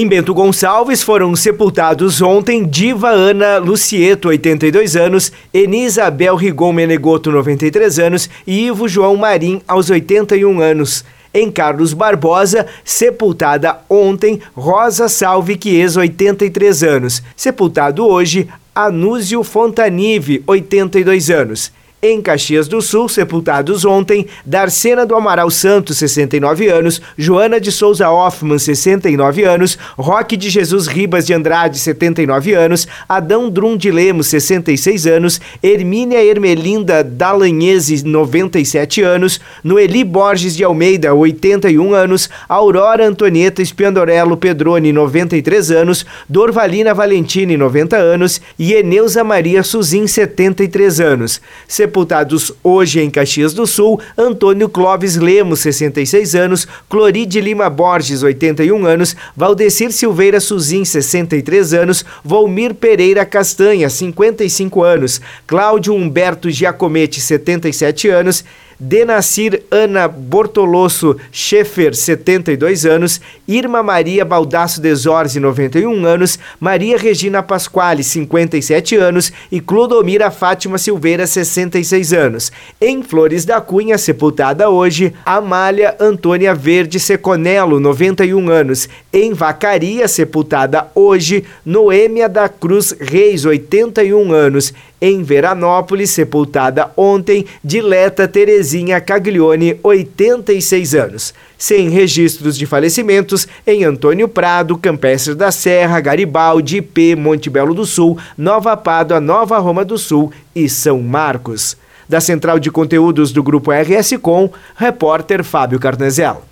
Em Bento Gonçalves foram sepultados ontem Diva Ana Lucieto, 82 anos, Enisabel Rigon Menegoto, 93 anos e Ivo João Marim, aos 81 anos. Em Carlos Barbosa, sepultada ontem Rosa Salve Quies, 83 anos. Sepultado hoje Anúzio Fontanive, 82 anos. Em Caxias do Sul, sepultados ontem, Darcena do Amaral Santos, 69 anos, Joana de Souza Hoffman, 69 anos, Roque de Jesus Ribas de Andrade, 79 anos, Adão Drum de Lemos, 66 anos, Hermínia Ermelinda Dalanhese, 97 anos, Noeli Borges de Almeida, 81 anos, Aurora Antonieta Espiandorello Pedroni, 93 anos, Dorvalina Valentini, 90 anos e Eneusa Maria Suzin, 73 anos sepultados hoje em Caxias do Sul, Antônio Clóvis Lemos, 66 anos, Cloride Lima Borges, 81 anos, Valdecir Silveira Suzin, 63 anos, Volmir Pereira Castanha, 55 anos, Cláudio Humberto Giacomete, 77 anos, Denacir Ana Bortolosso Schaefer, 72 anos, Irma Maria Baldasso Desorze, 91 anos, Maria Regina Pasquale, 57 anos e Clodomira Fátima Silveira, 66 anos. Em Flores da Cunha, sepultada hoje, Amália Antônia Verde Seconello, 91 anos. Em Vacaria, sepultada hoje, Noêmia da Cruz Reis, 81 anos. Em Veranópolis, sepultada ontem, Dileta Terezinha Caglione, 86 anos. Sem registros de falecimentos em Antônio Prado, Campestre da Serra, Garibaldi, IP, Monte Belo do Sul, Nova Pádua, Nova Roma do Sul e São Marcos. Da Central de Conteúdos do Grupo RS Com, repórter Fábio Carnezel.